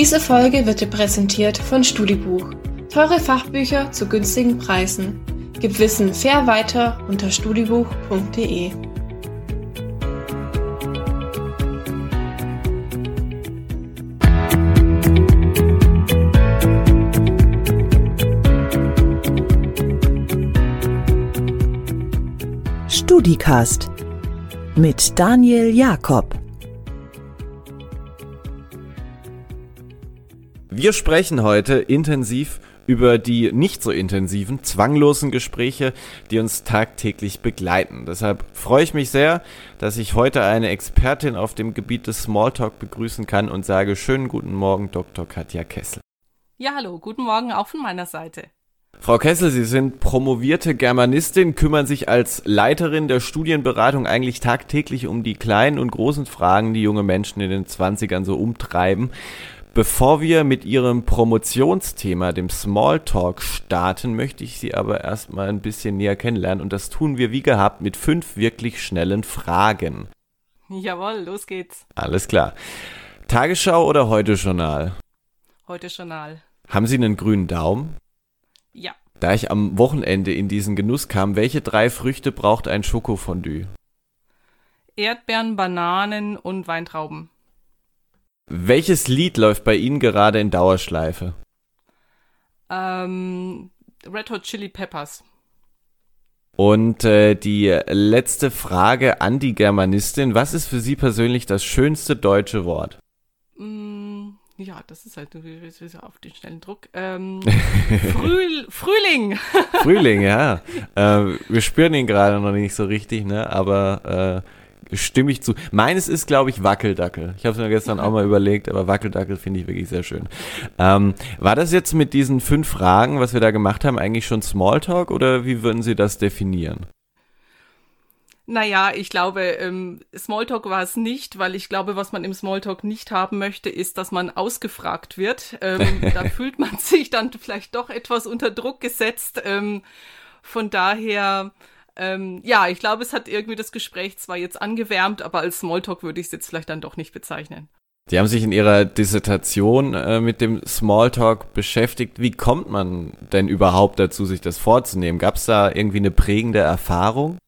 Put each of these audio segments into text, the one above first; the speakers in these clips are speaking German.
Diese Folge wird dir präsentiert von Studibuch. Teure Fachbücher zu günstigen Preisen. Gib Wissen fair weiter unter studibuch.de. StudiCast mit Daniel Jakob. Wir sprechen heute intensiv über die nicht so intensiven, zwanglosen Gespräche, die uns tagtäglich begleiten. Deshalb freue ich mich sehr, dass ich heute eine Expertin auf dem Gebiet des Smalltalk begrüßen kann und sage schönen guten Morgen, Dr. Katja Kessel. Ja, hallo, guten Morgen auch von meiner Seite. Frau Kessel, Sie sind promovierte Germanistin, kümmern sich als Leiterin der Studienberatung eigentlich tagtäglich um die kleinen und großen Fragen, die junge Menschen in den 20ern so umtreiben. Bevor wir mit Ihrem Promotionsthema, dem Smalltalk, starten, möchte ich Sie aber erstmal ein bisschen näher kennenlernen und das tun wir wie gehabt mit fünf wirklich schnellen Fragen. Jawohl, los geht's. Alles klar. Tagesschau oder Heute-Journal? Heute-Journal. Haben Sie einen grünen Daumen? Ja. Da ich am Wochenende in diesen Genuss kam, welche drei Früchte braucht ein Schokofondue? Erdbeeren, Bananen und Weintrauben. Welches Lied läuft bei Ihnen gerade in Dauerschleife? Ähm, Red Hot Chili Peppers. Und äh, die letzte Frage an die Germanistin. Was ist für Sie persönlich das schönste deutsche Wort? Mm, ja, das ist halt auf den schnellen Druck. Ähm, Frühl, Frühling. Frühling, ja. Äh, wir spüren ihn gerade noch nicht so richtig, ne? Aber äh, stimme ich zu. Meines ist, glaube ich, Wackeldackel. Ich habe es mir gestern auch mal überlegt, aber Wackeldackel finde ich wirklich sehr schön. Ähm, war das jetzt mit diesen fünf Fragen, was wir da gemacht haben, eigentlich schon Smalltalk oder wie würden Sie das definieren? Naja, ich glaube, ähm, Smalltalk war es nicht, weil ich glaube, was man im Smalltalk nicht haben möchte, ist, dass man ausgefragt wird. Ähm, da fühlt man sich dann vielleicht doch etwas unter Druck gesetzt. Ähm, von daher ähm, ja, ich glaube, es hat irgendwie das Gespräch zwar jetzt angewärmt, aber als Smalltalk würde ich es jetzt vielleicht dann doch nicht bezeichnen. Sie haben sich in Ihrer Dissertation äh, mit dem Smalltalk beschäftigt. Wie kommt man denn überhaupt dazu, sich das vorzunehmen? Gab es da irgendwie eine prägende Erfahrung?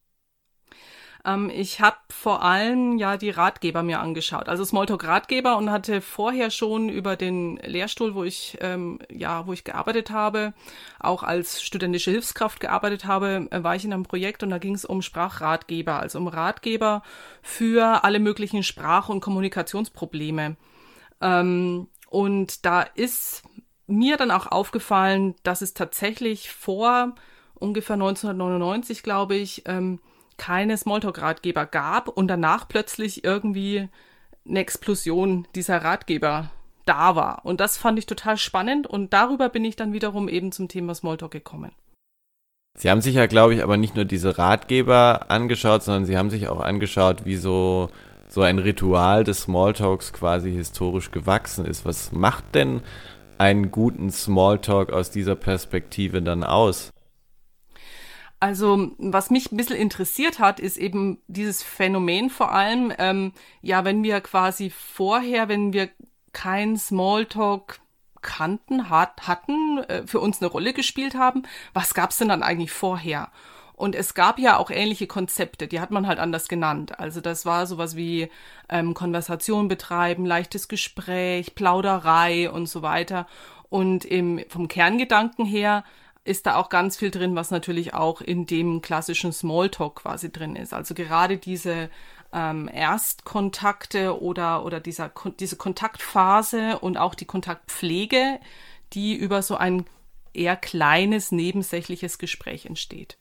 Ähm, ich habe vor allem ja die Ratgeber mir angeschaut, also Smalltalk Ratgeber und hatte vorher schon über den Lehrstuhl, wo ich ähm, ja, wo ich gearbeitet habe, auch als studentische Hilfskraft gearbeitet habe, äh, war ich in einem Projekt und da ging es um Sprachratgeber, also um Ratgeber für alle möglichen Sprach- und Kommunikationsprobleme. Ähm, und da ist mir dann auch aufgefallen, dass es tatsächlich vor ungefähr 1999, glaube ich, ähm, keine Smalltalk-Ratgeber gab und danach plötzlich irgendwie eine Explosion dieser Ratgeber da war. Und das fand ich total spannend und darüber bin ich dann wiederum eben zum Thema Smalltalk gekommen. Sie haben sich ja, glaube ich, aber nicht nur diese Ratgeber angeschaut, sondern Sie haben sich auch angeschaut, wie so, so ein Ritual des Smalltalks quasi historisch gewachsen ist. Was macht denn einen guten Smalltalk aus dieser Perspektive dann aus? Also, was mich ein bisschen interessiert hat, ist eben dieses Phänomen vor allem, ähm, ja, wenn wir quasi vorher, wenn wir kein Smalltalk kannten, hat, hatten, äh, für uns eine Rolle gespielt haben, was gab's denn dann eigentlich vorher? Und es gab ja auch ähnliche Konzepte, die hat man halt anders genannt. Also das war sowas wie ähm, Konversation betreiben, leichtes Gespräch, Plauderei und so weiter. Und im, vom Kerngedanken her ist da auch ganz viel drin, was natürlich auch in dem klassischen Smalltalk quasi drin ist. Also gerade diese ähm, Erstkontakte oder, oder dieser, diese Kontaktphase und auch die Kontaktpflege, die über so ein eher kleines, nebensächliches Gespräch entsteht.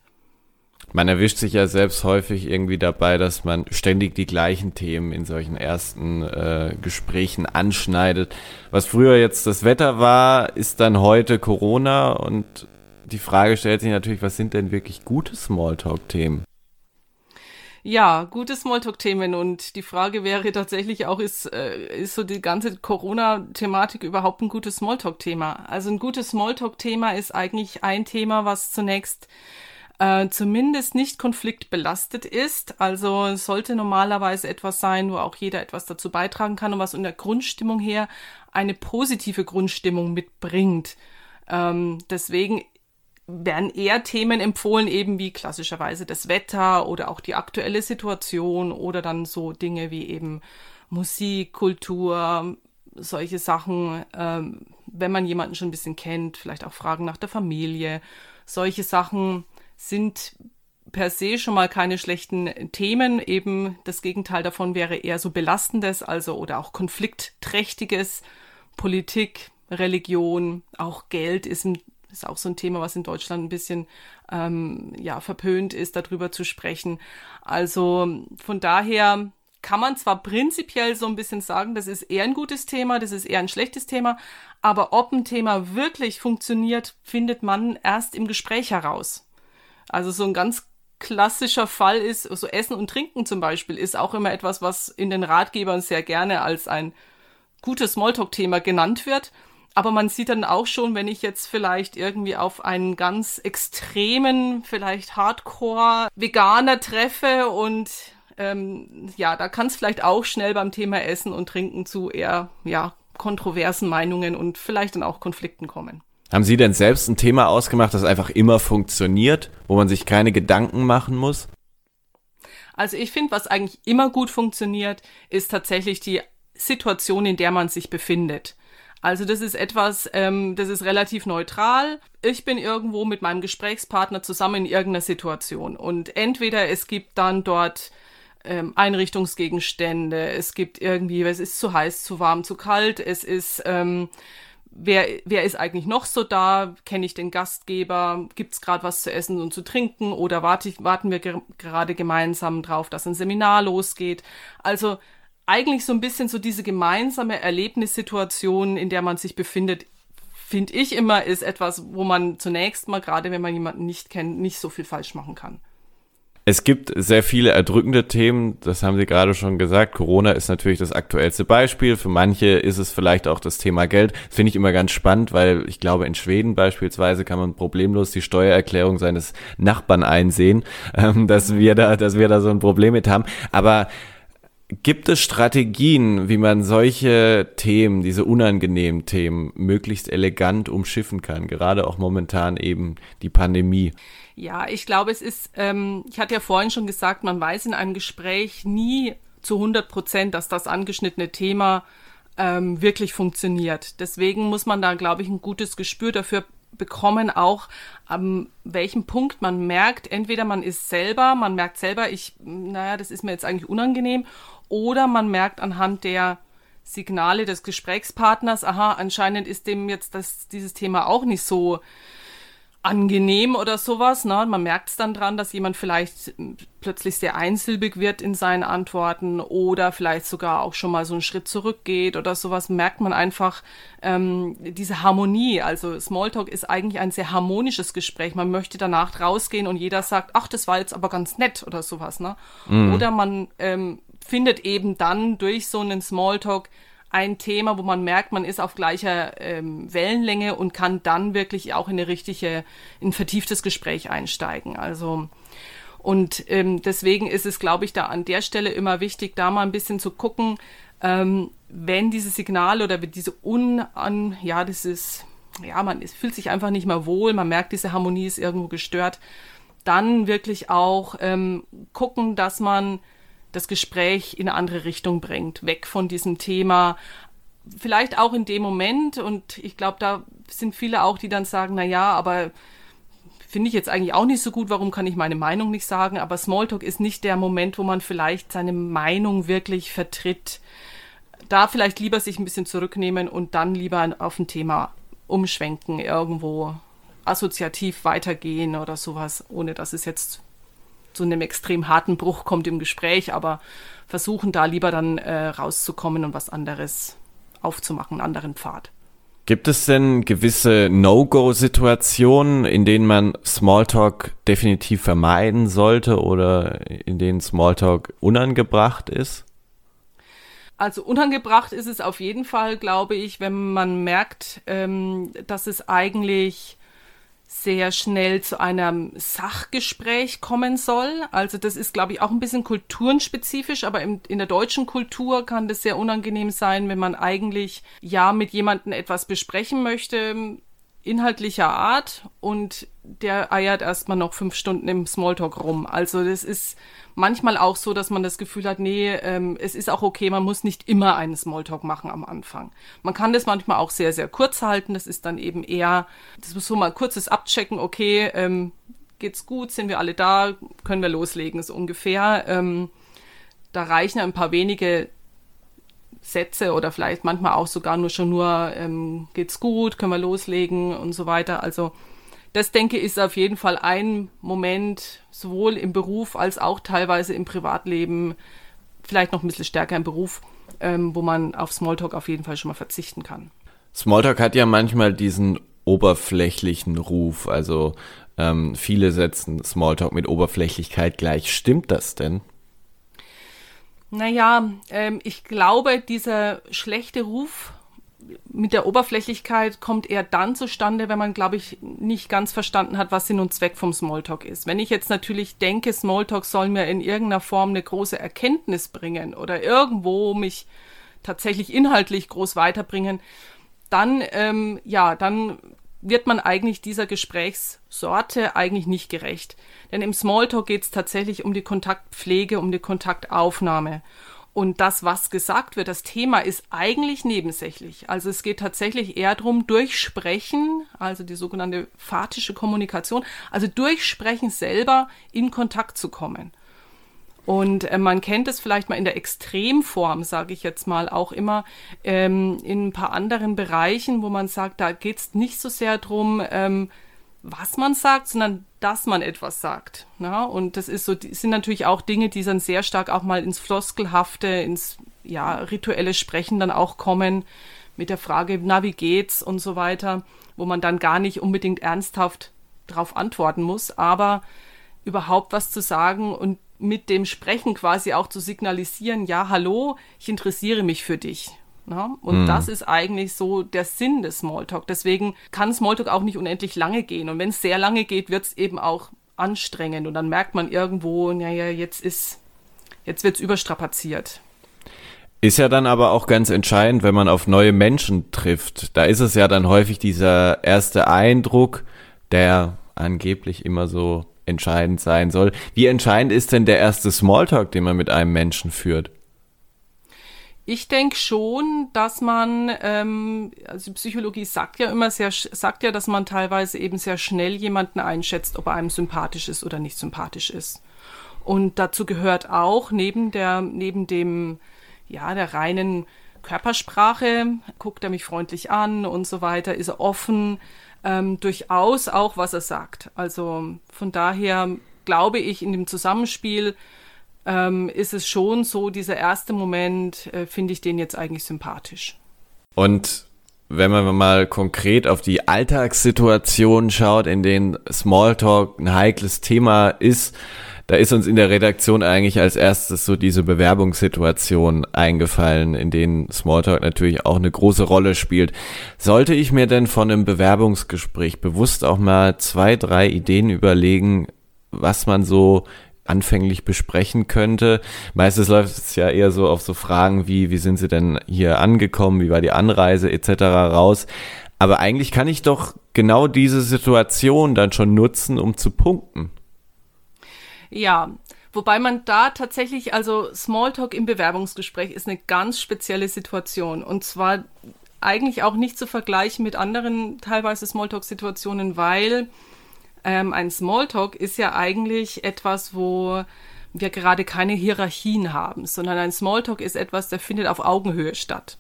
Man erwischt sich ja selbst häufig irgendwie dabei, dass man ständig die gleichen Themen in solchen ersten äh, Gesprächen anschneidet. Was früher jetzt das Wetter war, ist dann heute Corona und die Frage stellt sich natürlich, was sind denn wirklich gute Smalltalk-Themen? Ja, gute Smalltalk-Themen und die Frage wäre tatsächlich auch, ist, äh, ist so die ganze Corona-Thematik überhaupt ein gutes Smalltalk-Thema? Also ein gutes Smalltalk-Thema ist eigentlich ein Thema, was zunächst äh, zumindest nicht konfliktbelastet ist. Also es sollte normalerweise etwas sein, wo auch jeder etwas dazu beitragen kann und was in der Grundstimmung her eine positive Grundstimmung mitbringt. Ähm, deswegen werden eher Themen empfohlen, eben wie klassischerweise das Wetter oder auch die aktuelle Situation oder dann so Dinge wie eben Musik, Kultur, solche Sachen, ähm, wenn man jemanden schon ein bisschen kennt, vielleicht auch Fragen nach der Familie. Solche Sachen sind per se schon mal keine schlechten Themen. Eben das Gegenteil davon wäre eher so belastendes, also oder auch konfliktträchtiges. Politik, Religion, auch Geld ist, ein, ist auch so ein Thema, was in Deutschland ein bisschen ähm, ja verpönt ist, darüber zu sprechen. Also von daher kann man zwar prinzipiell so ein bisschen sagen, das ist eher ein gutes Thema, das ist eher ein schlechtes Thema, aber ob ein Thema wirklich funktioniert, findet man erst im Gespräch heraus. Also so ein ganz klassischer Fall ist, so Essen und Trinken zum Beispiel, ist auch immer etwas, was in den Ratgebern sehr gerne als ein gutes Smalltalk-Thema genannt wird. Aber man sieht dann auch schon, wenn ich jetzt vielleicht irgendwie auf einen ganz extremen, vielleicht Hardcore-Veganer treffe und ähm, ja, da kann es vielleicht auch schnell beim Thema Essen und Trinken zu eher ja, kontroversen Meinungen und vielleicht dann auch Konflikten kommen. Haben Sie denn selbst ein Thema ausgemacht, das einfach immer funktioniert, wo man sich keine Gedanken machen muss? Also ich finde, was eigentlich immer gut funktioniert, ist tatsächlich die Situation, in der man sich befindet. Also das ist etwas, ähm, das ist relativ neutral. Ich bin irgendwo mit meinem Gesprächspartner zusammen in irgendeiner Situation und entweder es gibt dann dort ähm, Einrichtungsgegenstände, es gibt irgendwie, es ist zu heiß, zu warm, zu kalt, es ist ähm, wer, wer ist eigentlich noch so da? Kenne ich den Gastgeber? Gibt es gerade was zu essen und zu trinken? Oder warte ich, warten wir ge gerade gemeinsam drauf, dass ein Seminar losgeht? Also eigentlich so ein bisschen so diese gemeinsame Erlebnissituation, in der man sich befindet, finde ich immer, ist etwas, wo man zunächst mal, gerade wenn man jemanden nicht kennt, nicht so viel falsch machen kann. Es gibt sehr viele erdrückende Themen, das haben Sie gerade schon gesagt. Corona ist natürlich das aktuellste Beispiel. Für manche ist es vielleicht auch das Thema Geld. Finde ich immer ganz spannend, weil ich glaube, in Schweden beispielsweise kann man problemlos die Steuererklärung seines Nachbarn einsehen, ähm, dass wir da, dass wir da so ein Problem mit haben. Aber Gibt es Strategien, wie man solche Themen, diese unangenehmen Themen, möglichst elegant umschiffen kann? Gerade auch momentan eben die Pandemie. Ja, ich glaube, es ist, ähm, ich hatte ja vorhin schon gesagt, man weiß in einem Gespräch nie zu 100 Prozent, dass das angeschnittene Thema ähm, wirklich funktioniert. Deswegen muss man da, glaube ich, ein gutes Gespür dafür bekommen, auch an welchem Punkt man merkt, entweder man ist selber, man merkt selber, ich, naja, das ist mir jetzt eigentlich unangenehm, oder man merkt anhand der Signale des Gesprächspartners, aha, anscheinend ist dem jetzt das, dieses Thema auch nicht so angenehm oder sowas. Ne? Man merkt es dann dran, dass jemand vielleicht plötzlich sehr einsilbig wird in seinen Antworten oder vielleicht sogar auch schon mal so einen Schritt zurückgeht oder sowas. Merkt man einfach ähm, diese Harmonie. Also Smalltalk ist eigentlich ein sehr harmonisches Gespräch. Man möchte danach rausgehen und jeder sagt, ach, das war jetzt aber ganz nett oder sowas. Ne? Mhm. Oder man ähm, findet eben dann durch so einen Smalltalk ein Thema, wo man merkt, man ist auf gleicher ähm, Wellenlänge und kann dann wirklich auch in eine richtige, in ein vertieftes Gespräch einsteigen. Also und ähm, deswegen ist es, glaube ich, da an der Stelle immer wichtig, da mal ein bisschen zu gucken, ähm, wenn diese Signale oder diese unan, ja, ist, ja, man es fühlt sich einfach nicht mehr wohl, man merkt, diese Harmonie ist irgendwo gestört, dann wirklich auch ähm, gucken, dass man das Gespräch in eine andere Richtung bringt, weg von diesem Thema. Vielleicht auch in dem Moment, und ich glaube, da sind viele auch, die dann sagen, na ja, aber finde ich jetzt eigentlich auch nicht so gut, warum kann ich meine Meinung nicht sagen, aber Smalltalk ist nicht der Moment, wo man vielleicht seine Meinung wirklich vertritt. Da vielleicht lieber sich ein bisschen zurücknehmen und dann lieber auf ein Thema umschwenken, irgendwo assoziativ weitergehen oder sowas, ohne dass es jetzt zu einem extrem harten Bruch kommt im Gespräch, aber versuchen da lieber dann äh, rauszukommen und was anderes aufzumachen, einen anderen Pfad. Gibt es denn gewisse No-Go-Situationen, in denen man Smalltalk definitiv vermeiden sollte oder in denen Smalltalk unangebracht ist? Also unangebracht ist es auf jeden Fall, glaube ich, wenn man merkt, ähm, dass es eigentlich sehr schnell zu einem Sachgespräch kommen soll. Also das ist, glaube ich, auch ein bisschen kulturenspezifisch, aber in, in der deutschen Kultur kann das sehr unangenehm sein, wenn man eigentlich ja mit jemandem etwas besprechen möchte, inhaltlicher Art und der eiert erstmal noch fünf Stunden im Smalltalk rum. Also das ist manchmal auch so, dass man das Gefühl hat, nee, ähm, es ist auch okay, man muss nicht immer einen Smalltalk machen am Anfang. Man kann das manchmal auch sehr, sehr kurz halten. Das ist dann eben eher, das muss so mal kurzes Abchecken, okay, ähm, geht's gut, sind wir alle da, können wir loslegen, so ungefähr. Ähm, da reichen ein paar wenige Sätze oder vielleicht manchmal auch sogar nur schon nur, ähm, geht's gut, können wir loslegen und so weiter. Also das denke ich ist auf jeden Fall ein Moment, sowohl im Beruf als auch teilweise im Privatleben, vielleicht noch ein bisschen stärker im Beruf, ähm, wo man auf Smalltalk auf jeden Fall schon mal verzichten kann. Smalltalk hat ja manchmal diesen oberflächlichen Ruf, also ähm, viele setzen Smalltalk mit Oberflächlichkeit gleich. Stimmt das denn? Naja, ähm, ich glaube, dieser schlechte Ruf mit der Oberflächlichkeit kommt eher dann zustande, wenn man, glaube ich, nicht ganz verstanden hat, was Sinn und Zweck vom Smalltalk ist. Wenn ich jetzt natürlich denke, Smalltalk soll mir in irgendeiner Form eine große Erkenntnis bringen oder irgendwo mich tatsächlich inhaltlich groß weiterbringen, dann, ähm, ja, dann wird man eigentlich dieser Gesprächssorte eigentlich nicht gerecht. Denn im Smalltalk geht es tatsächlich um die Kontaktpflege, um die Kontaktaufnahme. Und das, was gesagt wird, das Thema ist eigentlich nebensächlich. Also es geht tatsächlich eher darum, durch Sprechen, also die sogenannte phatische Kommunikation, also durch Sprechen selber in Kontakt zu kommen. Und äh, man kennt es vielleicht mal in der Extremform, sage ich jetzt mal, auch immer ähm, in ein paar anderen Bereichen, wo man sagt, da geht es nicht so sehr drum, ähm, was man sagt, sondern dass man etwas sagt. Na? Und das ist so, sind natürlich auch Dinge, die dann sehr stark auch mal ins Floskelhafte, ins ja, rituelle Sprechen dann auch kommen, mit der Frage, na, wie geht's und so weiter, wo man dann gar nicht unbedingt ernsthaft darauf antworten muss, aber überhaupt was zu sagen und mit dem Sprechen quasi auch zu signalisieren, ja, hallo, ich interessiere mich für dich. Ja, und mhm. das ist eigentlich so der Sinn des Smalltalk. Deswegen kann Smalltalk auch nicht unendlich lange gehen. Und wenn es sehr lange geht, wird es eben auch anstrengend. Und dann merkt man irgendwo, naja, jetzt ist, jetzt wird es überstrapaziert. Ist ja dann aber auch ganz entscheidend, wenn man auf neue Menschen trifft. Da ist es ja dann häufig dieser erste Eindruck, der angeblich immer so entscheidend sein soll. Wie entscheidend ist denn der erste Smalltalk, den man mit einem Menschen führt? Ich denke schon, dass man, ähm, also Psychologie sagt ja immer sehr, sagt ja, dass man teilweise eben sehr schnell jemanden einschätzt, ob er einem sympathisch ist oder nicht sympathisch ist. Und dazu gehört auch neben der, neben dem, ja, der reinen Körpersprache, guckt er mich freundlich an und so weiter, ist er offen, ähm, durchaus auch, was er sagt. Also von daher glaube ich, in dem Zusammenspiel ähm, ist es schon so, dieser erste Moment, äh, finde ich den jetzt eigentlich sympathisch. Und wenn man mal konkret auf die Alltagssituationen schaut, in denen Smalltalk ein heikles Thema ist, da ist uns in der Redaktion eigentlich als erstes so diese Bewerbungssituation eingefallen, in denen Smalltalk natürlich auch eine große Rolle spielt. Sollte ich mir denn von einem Bewerbungsgespräch bewusst auch mal zwei, drei Ideen überlegen, was man so anfänglich besprechen könnte. Meistens läuft es ja eher so auf so Fragen wie, wie sind Sie denn hier angekommen, wie war die Anreise etc. raus. Aber eigentlich kann ich doch genau diese Situation dann schon nutzen, um zu punkten. Ja, wobei man da tatsächlich, also Smalltalk im Bewerbungsgespräch ist eine ganz spezielle Situation. Und zwar eigentlich auch nicht zu vergleichen mit anderen teilweise Smalltalk-Situationen, weil ähm, ein Smalltalk ist ja eigentlich etwas, wo wir gerade keine Hierarchien haben, sondern ein Smalltalk ist etwas, der findet auf Augenhöhe statt.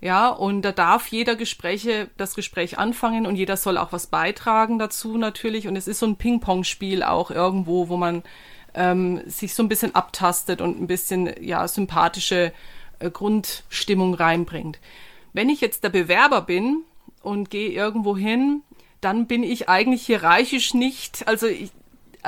Ja, und da darf jeder Gespräche, das Gespräch anfangen und jeder soll auch was beitragen dazu natürlich. Und es ist so ein Ping-Pong-Spiel auch irgendwo, wo man ähm, sich so ein bisschen abtastet und ein bisschen ja sympathische äh, Grundstimmung reinbringt. Wenn ich jetzt der Bewerber bin und gehe irgendwo hin dann bin ich eigentlich hierarchisch nicht, also ich,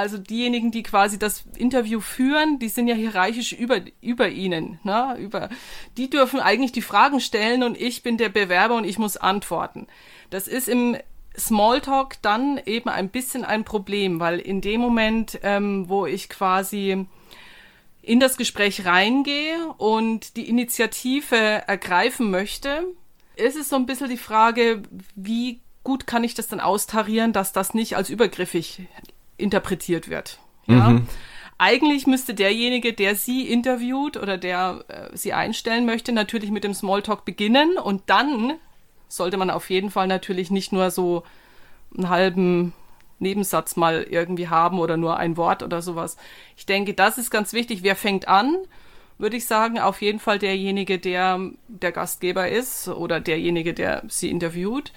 also diejenigen, die quasi das Interview führen, die sind ja hierarchisch über, über ihnen, ne? über, die dürfen eigentlich die Fragen stellen und ich bin der Bewerber und ich muss antworten. Das ist im, Smalltalk dann eben ein bisschen ein Problem, weil in dem Moment, ähm, wo ich quasi in das Gespräch reingehe und die Initiative ergreifen möchte, ist es so ein bisschen die Frage, wie gut kann ich das dann austarieren, dass das nicht als übergriffig interpretiert wird. Ja? Mhm. Eigentlich müsste derjenige, der Sie interviewt oder der äh, Sie einstellen möchte, natürlich mit dem Smalltalk beginnen und dann sollte man auf jeden Fall natürlich nicht nur so einen halben Nebensatz mal irgendwie haben oder nur ein Wort oder sowas. Ich denke, das ist ganz wichtig. Wer fängt an? Würde ich sagen, auf jeden Fall derjenige, der der Gastgeber ist oder derjenige, der sie interviewt.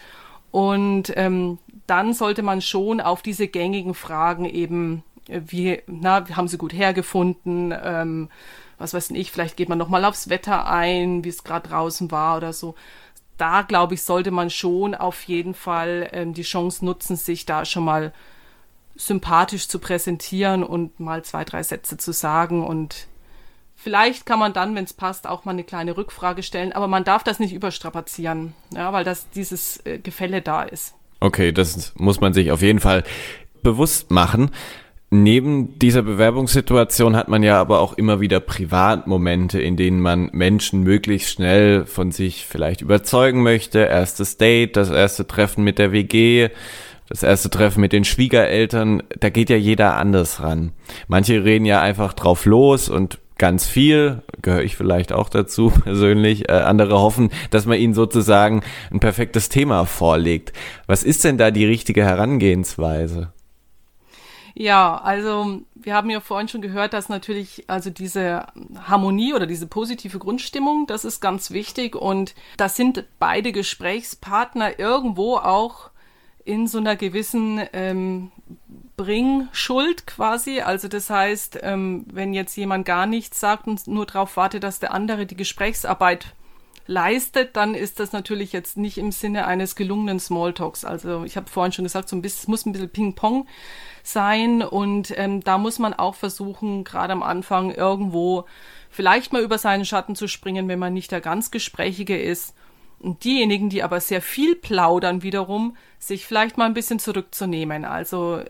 Und ähm, dann sollte man schon auf diese gängigen Fragen eben, äh, wie, na, haben sie gut hergefunden, ähm, was weiß ich, vielleicht geht man nochmal aufs Wetter ein, wie es gerade draußen war oder so da, glaube ich, sollte man schon auf jeden Fall ähm, die Chance nutzen, sich da schon mal sympathisch zu präsentieren und mal zwei, drei Sätze zu sagen. Und vielleicht kann man dann, wenn es passt, auch mal eine kleine Rückfrage stellen. Aber man darf das nicht überstrapazieren, ja, weil das dieses äh, Gefälle da ist. Okay, das muss man sich auf jeden Fall bewusst machen. Neben dieser Bewerbungssituation hat man ja aber auch immer wieder Privatmomente, in denen man Menschen möglichst schnell von sich vielleicht überzeugen möchte. Erstes Date, das erste Treffen mit der WG, das erste Treffen mit den Schwiegereltern. Da geht ja jeder anders ran. Manche reden ja einfach drauf los und ganz viel, gehöre ich vielleicht auch dazu persönlich, äh, andere hoffen, dass man ihnen sozusagen ein perfektes Thema vorlegt. Was ist denn da die richtige Herangehensweise? Ja, also wir haben ja vorhin schon gehört, dass natürlich also diese Harmonie oder diese positive Grundstimmung, das ist ganz wichtig und das sind beide Gesprächspartner irgendwo auch in so einer gewissen ähm, Bringschuld quasi. Also das heißt, ähm, wenn jetzt jemand gar nichts sagt und nur darauf wartet, dass der andere die Gesprächsarbeit leistet, dann ist das natürlich jetzt nicht im Sinne eines gelungenen Smalltalks. Also ich habe vorhin schon gesagt, so ein bisschen, es muss ein bisschen Ping-Pong sein und ähm, da muss man auch versuchen, gerade am Anfang irgendwo vielleicht mal über seinen Schatten zu springen, wenn man nicht der ganz Gesprächige ist. Und diejenigen, die aber sehr viel plaudern, wiederum, sich vielleicht mal ein bisschen zurückzunehmen. Also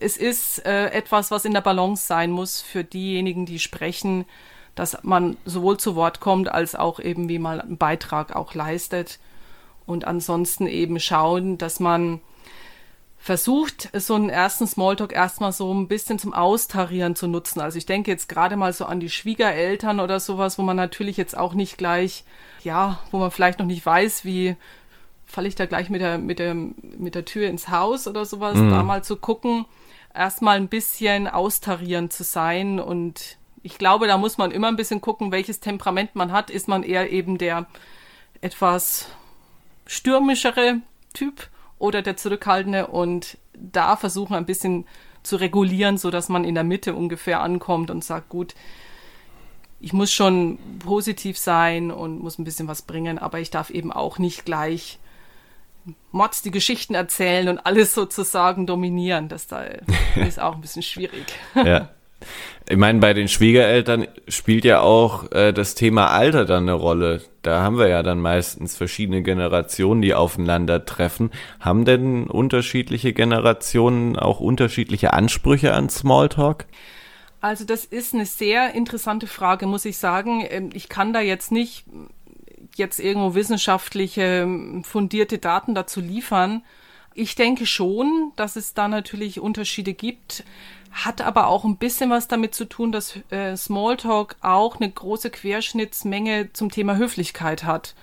es ist äh, etwas, was in der Balance sein muss für diejenigen, die sprechen, dass man sowohl zu Wort kommt, als auch eben wie mal einen Beitrag auch leistet. Und ansonsten eben schauen, dass man versucht, so einen ersten Smalltalk erstmal so ein bisschen zum Austarieren zu nutzen. Also ich denke jetzt gerade mal so an die Schwiegereltern oder sowas, wo man natürlich jetzt auch nicht gleich, ja, wo man vielleicht noch nicht weiß, wie falle ich da gleich mit der, mit der, mit der Tür ins Haus oder sowas, mhm. da mal zu gucken, erstmal ein bisschen austarieren zu sein und ich glaube, da muss man immer ein bisschen gucken, welches Temperament man hat. Ist man eher eben der etwas stürmischere Typ oder der zurückhaltende und da versuchen ein bisschen zu regulieren, so dass man in der Mitte ungefähr ankommt und sagt, gut, ich muss schon positiv sein und muss ein bisschen was bringen, aber ich darf eben auch nicht gleich Mods die Geschichten erzählen und alles sozusagen dominieren. Das da ist auch ein bisschen schwierig. Ja. Ich meine, bei den Schwiegereltern spielt ja auch äh, das Thema Alter dann eine Rolle. Da haben wir ja dann meistens verschiedene Generationen, die aufeinandertreffen. Haben denn unterschiedliche Generationen auch unterschiedliche Ansprüche an Smalltalk? Also das ist eine sehr interessante Frage, muss ich sagen. Ähm, ich kann da jetzt nicht jetzt irgendwo wissenschaftliche fundierte Daten dazu liefern. Ich denke schon, dass es da natürlich Unterschiede gibt hat aber auch ein bisschen was damit zu tun, dass äh, Smalltalk auch eine große Querschnittsmenge zum Thema Höflichkeit hat.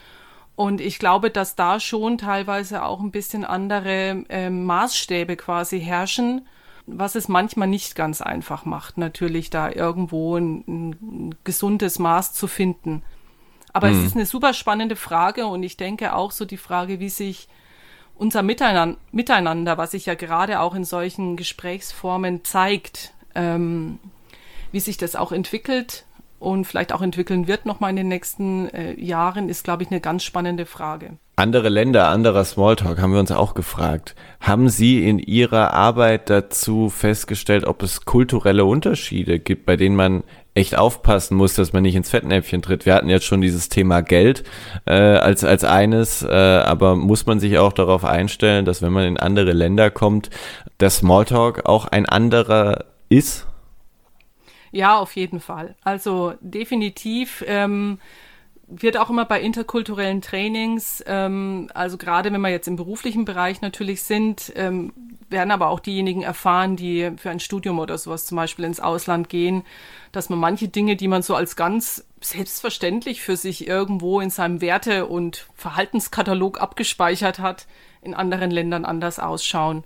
Und ich glaube, dass da schon teilweise auch ein bisschen andere äh, Maßstäbe quasi herrschen, was es manchmal nicht ganz einfach macht, natürlich da irgendwo ein, ein gesundes Maß zu finden. Aber mhm. es ist eine super spannende Frage und ich denke auch so die Frage, wie sich unser Miteinander, was sich ja gerade auch in solchen Gesprächsformen zeigt, ähm, wie sich das auch entwickelt und vielleicht auch entwickeln wird nochmal in den nächsten äh, Jahren, ist, glaube ich, eine ganz spannende Frage. Andere Länder, anderer Smalltalk haben wir uns auch gefragt. Haben Sie in Ihrer Arbeit dazu festgestellt, ob es kulturelle Unterschiede gibt, bei denen man echt aufpassen muss, dass man nicht ins Fettnäpfchen tritt? Wir hatten jetzt schon dieses Thema Geld äh, als, als eines, äh, aber muss man sich auch darauf einstellen, dass wenn man in andere Länder kommt, der Smalltalk auch ein anderer ist? Ja, auf jeden Fall. Also definitiv. Ähm, wird auch immer bei interkulturellen Trainings, ähm, also gerade wenn wir jetzt im beruflichen Bereich natürlich sind, ähm, werden aber auch diejenigen erfahren, die für ein Studium oder sowas zum Beispiel ins Ausland gehen, dass man manche Dinge, die man so als ganz selbstverständlich für sich irgendwo in seinem Werte- und Verhaltenskatalog abgespeichert hat, in anderen Ländern anders ausschauen.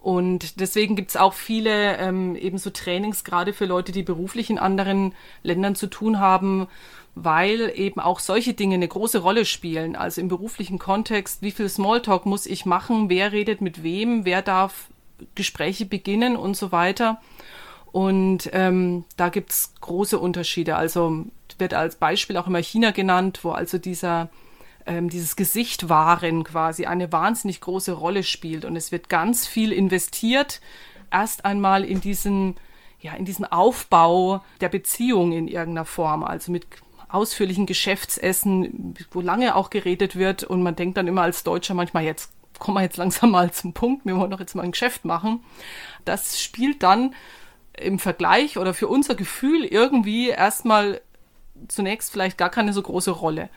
Und deswegen gibt es auch viele ähm, ebenso Trainings, gerade für Leute, die beruflich in anderen Ländern zu tun haben, weil eben auch solche Dinge eine große Rolle spielen. Also im beruflichen Kontext, wie viel Smalltalk muss ich machen, wer redet mit wem, wer darf Gespräche beginnen und so weiter. Und ähm, da gibt's große Unterschiede. Also wird als Beispiel auch immer China genannt, wo also dieser ähm, dieses Gesicht wahren quasi eine wahnsinnig große Rolle spielt. Und es wird ganz viel investiert, erst einmal in diesen, ja, in diesen Aufbau der Beziehung in irgendeiner Form, also mit ausführlichen Geschäftsessen, wo lange auch geredet wird und man denkt dann immer als Deutscher manchmal, jetzt kommen wir jetzt langsam mal zum Punkt, wir wollen doch jetzt mal ein Geschäft machen. Das spielt dann im Vergleich oder für unser Gefühl irgendwie erstmal zunächst vielleicht gar keine so große Rolle.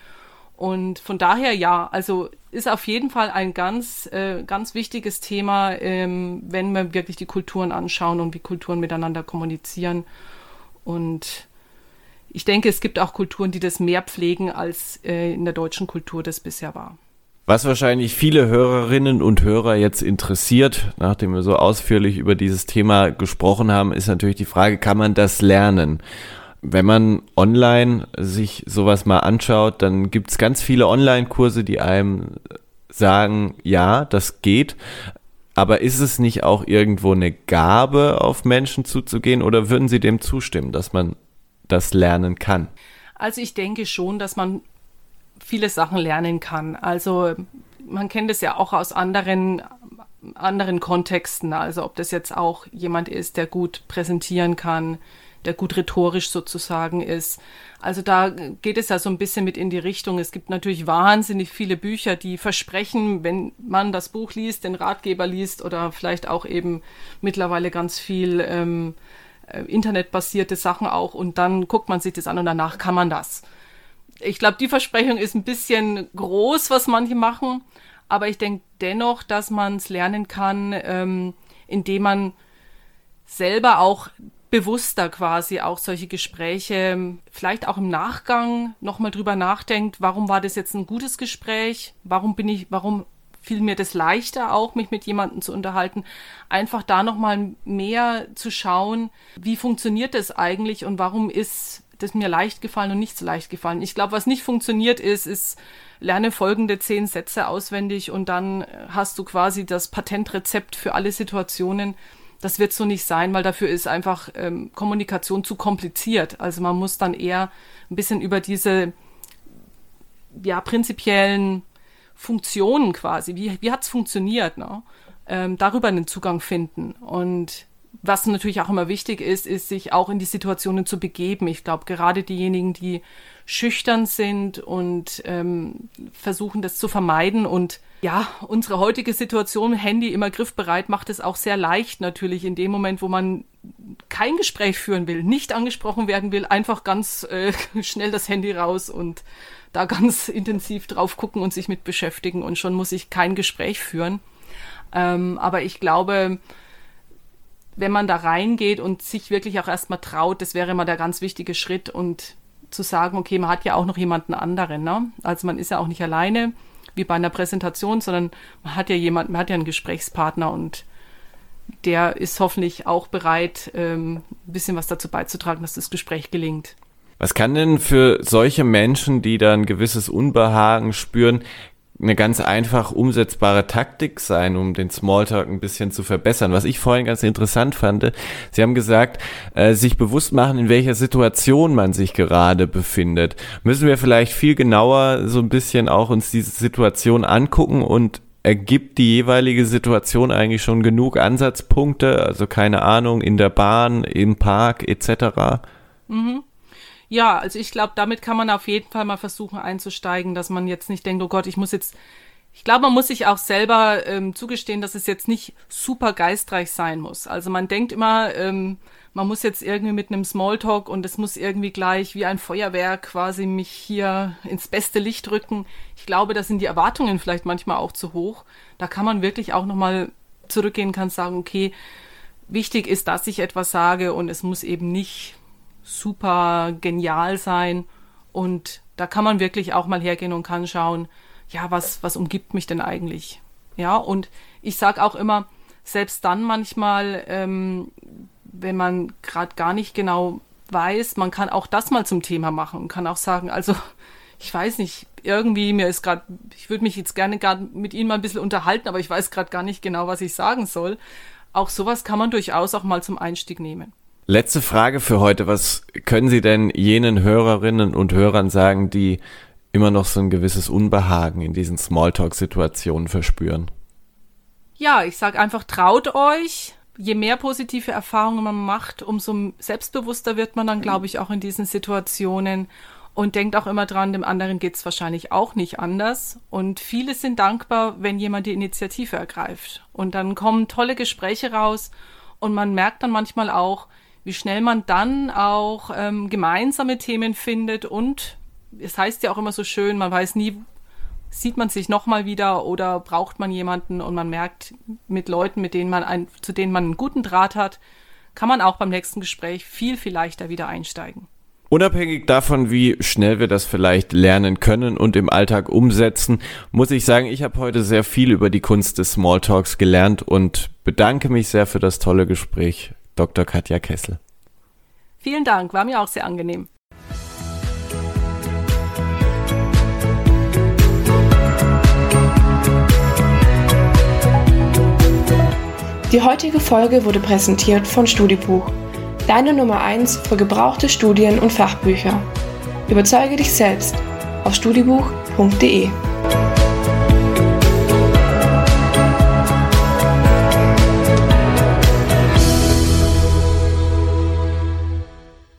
Und von daher ja, also ist auf jeden Fall ein ganz, äh, ganz wichtiges Thema, ähm, wenn wir wirklich die Kulturen anschauen und wie Kulturen miteinander kommunizieren. Und ich denke, es gibt auch Kulturen, die das mehr pflegen, als äh, in der deutschen Kultur das bisher war. Was wahrscheinlich viele Hörerinnen und Hörer jetzt interessiert, nachdem wir so ausführlich über dieses Thema gesprochen haben, ist natürlich die Frage, kann man das lernen? Wenn man online sich sowas mal anschaut, dann gibt's ganz viele Online-Kurse, die einem sagen, ja, das geht. Aber ist es nicht auch irgendwo eine Gabe, auf Menschen zuzugehen oder würden Sie dem zustimmen, dass man das lernen kann? Also ich denke schon, dass man viele Sachen lernen kann. Also man kennt es ja auch aus anderen anderen Kontexten. Also ob das jetzt auch jemand ist, der gut präsentieren kann, der gut rhetorisch sozusagen ist. Also da geht es ja so ein bisschen mit in die Richtung. Es gibt natürlich wahnsinnig viele Bücher, die versprechen, wenn man das Buch liest, den Ratgeber liest oder vielleicht auch eben mittlerweile ganz viel ähm, äh, internetbasierte Sachen auch und dann guckt man sich das an und danach kann man das. Ich glaube, die Versprechung ist ein bisschen groß, was manche machen, aber ich denke dennoch, dass man es lernen kann, ähm, indem man selber auch bewusster quasi auch solche Gespräche, vielleicht auch im Nachgang nochmal drüber nachdenkt, warum war das jetzt ein gutes Gespräch? Warum bin ich, warum fiel mir das leichter auch, mich mit jemandem zu unterhalten? Einfach da nochmal mehr zu schauen, wie funktioniert das eigentlich und warum ist das mir leicht gefallen und nicht so leicht gefallen. Ich glaube, was nicht funktioniert ist, ist, lerne folgende zehn Sätze auswendig und dann hast du quasi das Patentrezept für alle Situationen das wird so nicht sein, weil dafür ist einfach ähm, Kommunikation zu kompliziert. Also man muss dann eher ein bisschen über diese ja, prinzipiellen Funktionen quasi, wie, wie hat es funktioniert, ne? ähm, darüber einen Zugang finden. Und was natürlich auch immer wichtig ist, ist, sich auch in die Situationen zu begeben. Ich glaube, gerade diejenigen, die schüchtern sind und ähm, versuchen, das zu vermeiden. Und ja, unsere heutige Situation, Handy immer griffbereit, macht es auch sehr leicht natürlich in dem Moment, wo man kein Gespräch führen will, nicht angesprochen werden will, einfach ganz äh, schnell das Handy raus und da ganz intensiv drauf gucken und sich mit beschäftigen. Und schon muss ich kein Gespräch führen. Ähm, aber ich glaube, wenn man da reingeht und sich wirklich auch erstmal traut, das wäre immer der ganz wichtige Schritt. Und zu sagen, okay, man hat ja auch noch jemanden anderen, ne? Also man ist ja auch nicht alleine wie bei einer Präsentation, sondern man hat ja jemanden, man hat ja einen Gesprächspartner und der ist hoffentlich auch bereit, ähm, ein bisschen was dazu beizutragen, dass das Gespräch gelingt. Was kann denn für solche Menschen, die da ein gewisses Unbehagen spüren, eine ganz einfach umsetzbare Taktik sein, um den Smalltalk ein bisschen zu verbessern. Was ich vorhin ganz interessant fand, Sie haben gesagt, äh, sich bewusst machen, in welcher Situation man sich gerade befindet. Müssen wir vielleicht viel genauer so ein bisschen auch uns diese Situation angucken und ergibt die jeweilige Situation eigentlich schon genug Ansatzpunkte, also keine Ahnung, in der Bahn, im Park etc. Mhm. Ja, also ich glaube, damit kann man auf jeden Fall mal versuchen einzusteigen, dass man jetzt nicht denkt, oh Gott, ich muss jetzt, ich glaube, man muss sich auch selber ähm, zugestehen, dass es jetzt nicht super geistreich sein muss. Also man denkt immer, ähm, man muss jetzt irgendwie mit einem Smalltalk und es muss irgendwie gleich wie ein Feuerwerk quasi mich hier ins beste Licht rücken. Ich glaube, da sind die Erwartungen vielleicht manchmal auch zu hoch. Da kann man wirklich auch nochmal zurückgehen, kann sagen, okay, wichtig ist, dass ich etwas sage und es muss eben nicht super genial sein. Und da kann man wirklich auch mal hergehen und kann schauen, ja, was, was umgibt mich denn eigentlich? Ja, und ich sage auch immer, selbst dann manchmal, ähm, wenn man gerade gar nicht genau weiß, man kann auch das mal zum Thema machen und kann auch sagen, also ich weiß nicht, irgendwie mir ist gerade, ich würde mich jetzt gerne gerade mit Ihnen mal ein bisschen unterhalten, aber ich weiß gerade gar nicht genau, was ich sagen soll. Auch sowas kann man durchaus auch mal zum Einstieg nehmen. Letzte Frage für heute. Was können Sie denn jenen Hörerinnen und Hörern sagen, die immer noch so ein gewisses Unbehagen in diesen Smalltalk-Situationen verspüren? Ja, ich sage einfach, traut euch. Je mehr positive Erfahrungen man macht, umso selbstbewusster wird man dann, glaube ich, auch in diesen Situationen. Und denkt auch immer dran, dem anderen geht es wahrscheinlich auch nicht anders. Und viele sind dankbar, wenn jemand die Initiative ergreift. Und dann kommen tolle Gespräche raus. Und man merkt dann manchmal auch, wie schnell man dann auch ähm, gemeinsame Themen findet und es heißt ja auch immer so schön, man weiß nie, sieht man sich nochmal wieder oder braucht man jemanden und man merkt mit Leuten, mit denen man ein, zu denen man einen guten Draht hat, kann man auch beim nächsten Gespräch viel, viel leichter wieder einsteigen. Unabhängig davon, wie schnell wir das vielleicht lernen können und im Alltag umsetzen, muss ich sagen, ich habe heute sehr viel über die Kunst des Smalltalks gelernt und bedanke mich sehr für das tolle Gespräch. Dr. Katja Kessel. Vielen Dank, war mir auch sehr angenehm. Die heutige Folge wurde präsentiert von Studibuch, deine Nummer 1 für gebrauchte Studien und Fachbücher. Überzeuge dich selbst auf studibuch.de.